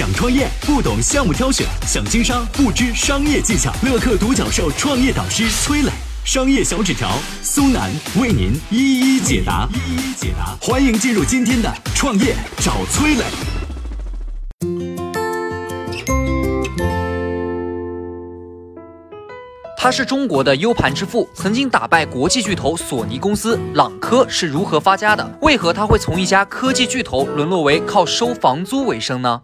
想创业不懂项目挑选，想经商不知商业技巧。乐客独角兽创业导师崔磊，商业小纸条苏南为您一一解答。一一解答，欢迎进入今天的创业找崔磊。他是中国的 U 盘之父，曾经打败国际巨头索尼公司。朗科是如何发家的？为何他会从一家科技巨头沦落为靠收房租为生呢？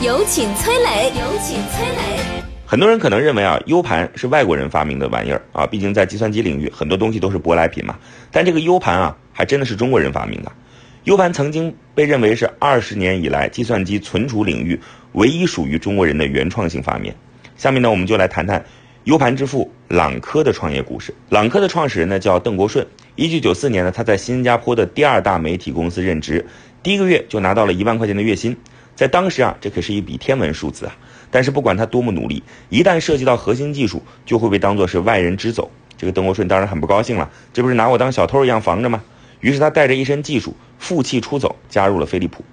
有请崔磊，有请崔磊。很多人可能认为啊，U 盘是外国人发明的玩意儿啊，毕竟在计算机领域很多东西都是舶来品嘛。但这个 U 盘啊，还真的是中国人发明的。U 盘曾经被认为是二十年以来计算机存储领域唯一属于中国人的原创性发明。下面呢，我们就来谈谈 U 盘之父朗科的创业故事。朗科的创始人呢叫邓国顺。一九九四年呢，他在新加坡的第二大媒体公司任职，第一个月就拿到了一万块钱的月薪。在当时啊，这可是一笔天文数字啊。但是不管他多么努力，一旦涉及到核心技术，就会被当作是外人支走。这个邓国顺当然很不高兴了，这不是拿我当小偷一样防着吗？于是他带着一身技术负气出走，加入了飞利浦。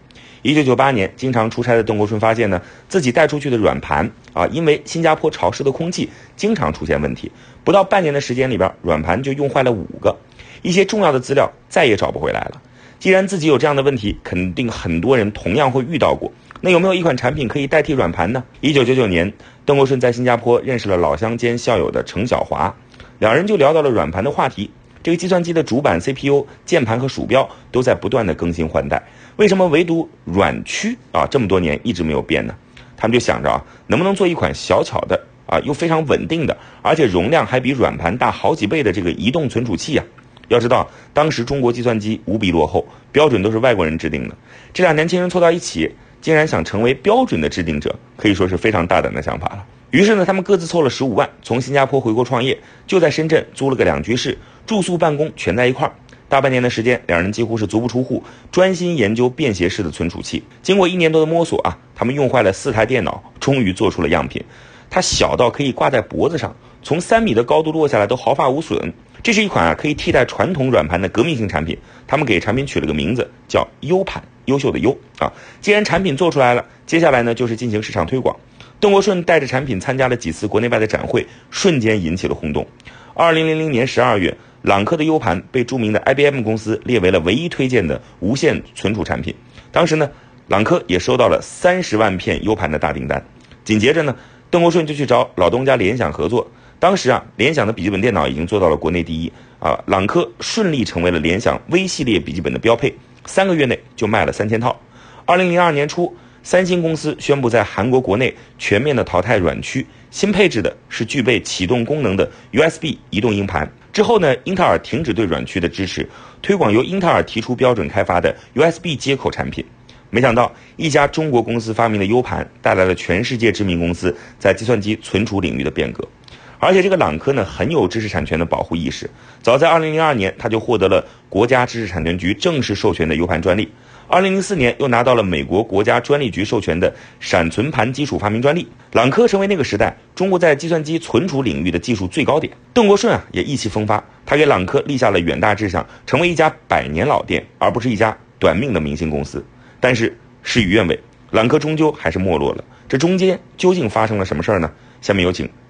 一九九八年，经常出差的邓国顺发现呢，自己带出去的软盘啊，因为新加坡潮湿的空气，经常出现问题。不到半年的时间里边，软盘就用坏了五个，一些重要的资料再也找不回来了。既然自己有这样的问题，肯定很多人同样会遇到过。那有没有一款产品可以代替软盘呢？一九九九年，邓国顺在新加坡认识了老乡兼校友的程小华，两人就聊到了软盘的话题。这个计算机的主板、CPU、键盘和鼠标都在不断的更新换代，为什么唯独软驱啊这么多年一直没有变呢？他们就想着啊，能不能做一款小巧的啊又非常稳定的，而且容量还比软盘大好几倍的这个移动存储器啊？要知道，当时中国计算机无比落后，标准都是外国人制定的。这俩年轻人凑到一起，竟然想成为标准的制定者，可以说是非常大胆的想法了。于是呢，他们各自凑了十五万，从新加坡回国创业，就在深圳租了个两居室。住宿办公全在一块儿，大半年的时间，两人几乎是足不出户，专心研究便携式的存储器。经过一年多的摸索啊，他们用坏了四台电脑，终于做出了样品。它小到可以挂在脖子上，从三米的高度落下来都毫发无损。这是一款啊可以替代传统软盘的革命性产品。他们给产品取了个名字叫 U 盘，优秀的 U 啊。既然产品做出来了，接下来呢就是进行市场推广。邓国顺带着产品参加了几次国内外的展会，瞬间引起了轰动。二零零零年十二月。朗科的 U 盘被著名的 IBM 公司列为了唯一推荐的无线存储产品。当时呢，朗科也收到了三十万片 U 盘的大订单。紧接着呢，邓国顺就去找老东家联想合作。当时啊，联想的笔记本电脑已经做到了国内第一啊，朗科顺利成为了联想 V 系列笔记本的标配。三个月内就卖了三千套。二零零二年初，三星公司宣布在韩国国内全面的淘汰软驱，新配置的是具备启动功能的 USB 移动硬盘。之后呢，英特尔停止对软驱的支持，推广由英特尔提出标准开发的 USB 接口产品。没想到，一家中国公司发明的 U 盘，带来了全世界知名公司在计算机存储领域的变革。而且这个朗科呢，很有知识产权的保护意识。早在2002年，他就获得了国家知识产权局正式授权的 U 盘专利。二零零四年，又拿到了美国国家专利局授权的闪存盘基础发明专利。朗科成为那个时代中国在计算机存储领域的技术最高点。邓国顺啊，也意气风发，他给朗科立下了远大志向，成为一家百年老店，而不是一家短命的明星公司。但是事与愿违，朗科终究还是没落了。这中间究竟发生了什么事儿呢？下面有请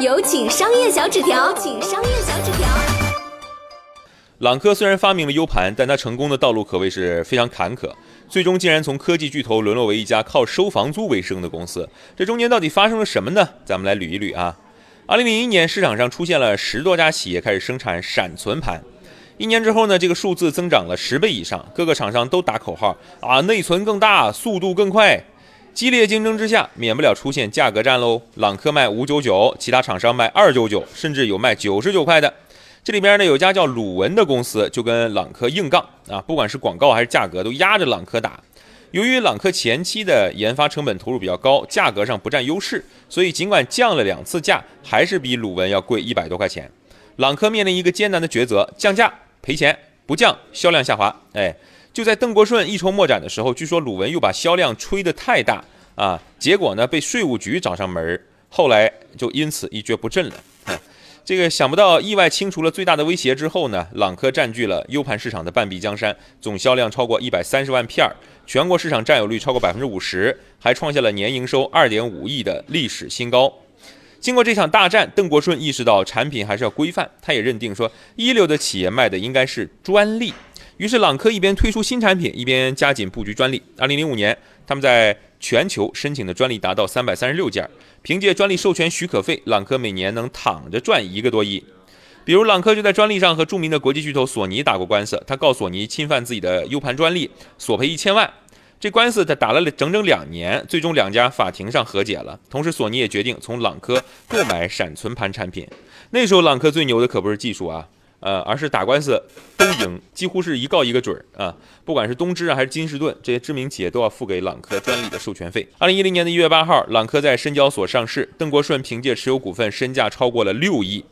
有请商业小纸条，请商业小纸条。朗科虽然发明了 U 盘，但他成功的道路可谓是非常坎坷，最终竟然从科技巨头沦落为一家靠收房租为生的公司。这中间到底发生了什么呢？咱们来捋一捋啊。二零零一年，市场上出现了十多家企业开始生产闪存盘，一年之后呢，这个数字增长了十倍以上，各个厂商都打口号啊，内存更大，速度更快。激烈竞争之下，免不了出现价格战喽。朗科卖五九九，其他厂商卖二九九，甚至有卖九十九块的。这里边呢有家叫鲁文的公司就跟朗科硬杠啊，不管是广告还是价格都压着朗科打。由于朗科前期的研发成本投入比较高，价格上不占优势，所以尽管降了两次价，还是比鲁文要贵一百多块钱。朗科面临一个艰难的抉择：降价赔钱，不降销量下滑。哎，就在邓国顺一筹莫展的时候，据说鲁文又把销量吹得太大啊，结果呢被税务局找上门儿，后来就因此一蹶不振了。这个想不到，意外清除了最大的威胁之后呢，朗科占据了 U 盘市场的半壁江山，总销量超过一百三十万片儿，全国市场占有率超过百分之五十，还创下了年营收二点五亿的历史新高。经过这场大战，邓国顺意识到产品还是要规范，他也认定说，一流的企业卖的应该是专利。于是朗科一边推出新产品，一边加紧布局专利。二零零五年，他们在全球申请的专利达到三百三十六件，凭借专利授权许可费，朗科每年能躺着赚一个多亿。比如，朗科就在专利上和著名的国际巨头索尼打过官司，他告索尼侵犯自己的 U 盘专利，索赔一千万。这官司他打了整整两年，最终两家法庭上和解了。同时，索尼也决定从朗科购买闪存盘产品。那时候，朗科最牛的可不是技术啊。呃，而是打官司都赢，几乎是一告一个准儿啊！不管是东芝啊还是金士顿这些知名企业，都要付给朗科专利的授权费。二零一零年的一月八号，朗科在深交所上市，邓国顺凭借持有股份，身价超过了六亿。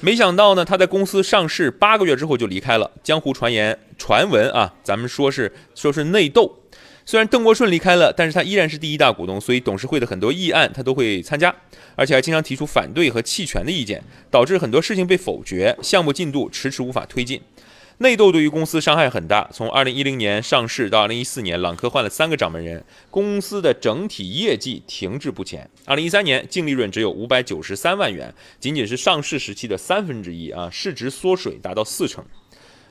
没想到呢，他在公司上市八个月之后就离开了。江湖传言传闻啊，咱们说是说是内斗。虽然邓国顺离开了，但是他依然是第一大股东，所以董事会的很多议案他都会参加，而且还经常提出反对和弃权的意见，导致很多事情被否决，项目进度迟迟无法推进。内斗对于公司伤害很大。从2010年上市到2014年，朗科换了三个掌门人，公司的整体业绩停滞不前。2013年净利润只有593万元，仅仅是上市时期的三分之一啊，市值缩水达到四成。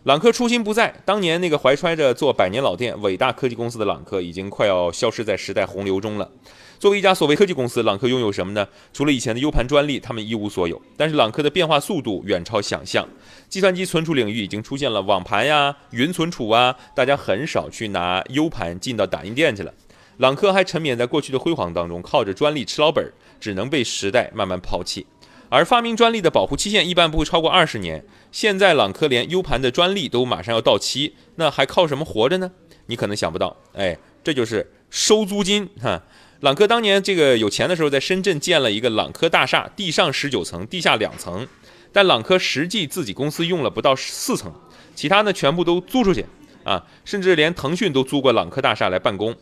朗科初心不在，当年那个怀揣着做百年老店、伟大科技公司的朗科，已经快要消失在时代洪流中了。作为一家所谓科技公司，朗科拥有什么呢？除了以前的 U 盘专利，他们一无所有。但是朗科的变化速度远超想象，计算机存储领域已经出现了网盘呀、云存储啊，大家很少去拿 U 盘进到打印店去了。朗科还沉湎在过去的辉煌当中，靠着专利吃老本，只能被时代慢慢抛弃。而发明专利的保护期限一般不会超过二十年。现在朗科连 U 盘的专利都马上要到期，那还靠什么活着呢？你可能想不到，哎，这就是收租金哈。朗科当年这个有钱的时候，在深圳建了一个朗科大厦，地上十九层，地下两层，但朗科实际自己公司用了不到四层，其他呢全部都租出去啊，甚至连腾讯都租过朗科大厦来办公。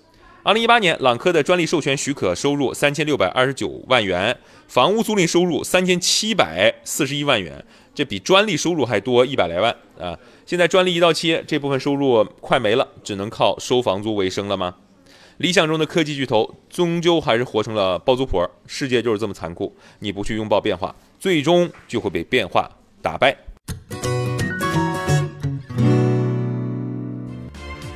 二零一八年，朗科的专利授权许可收入三千六百二十九万元，房屋租赁收入三千七百四十一万元，这比专利收入还多一百来万啊！现在专利一到期，这部分收入快没了，只能靠收房租为生了吗？理想中的科技巨头，终究还是活成了包租婆。世界就是这么残酷，你不去拥抱变化，最终就会被变化打败。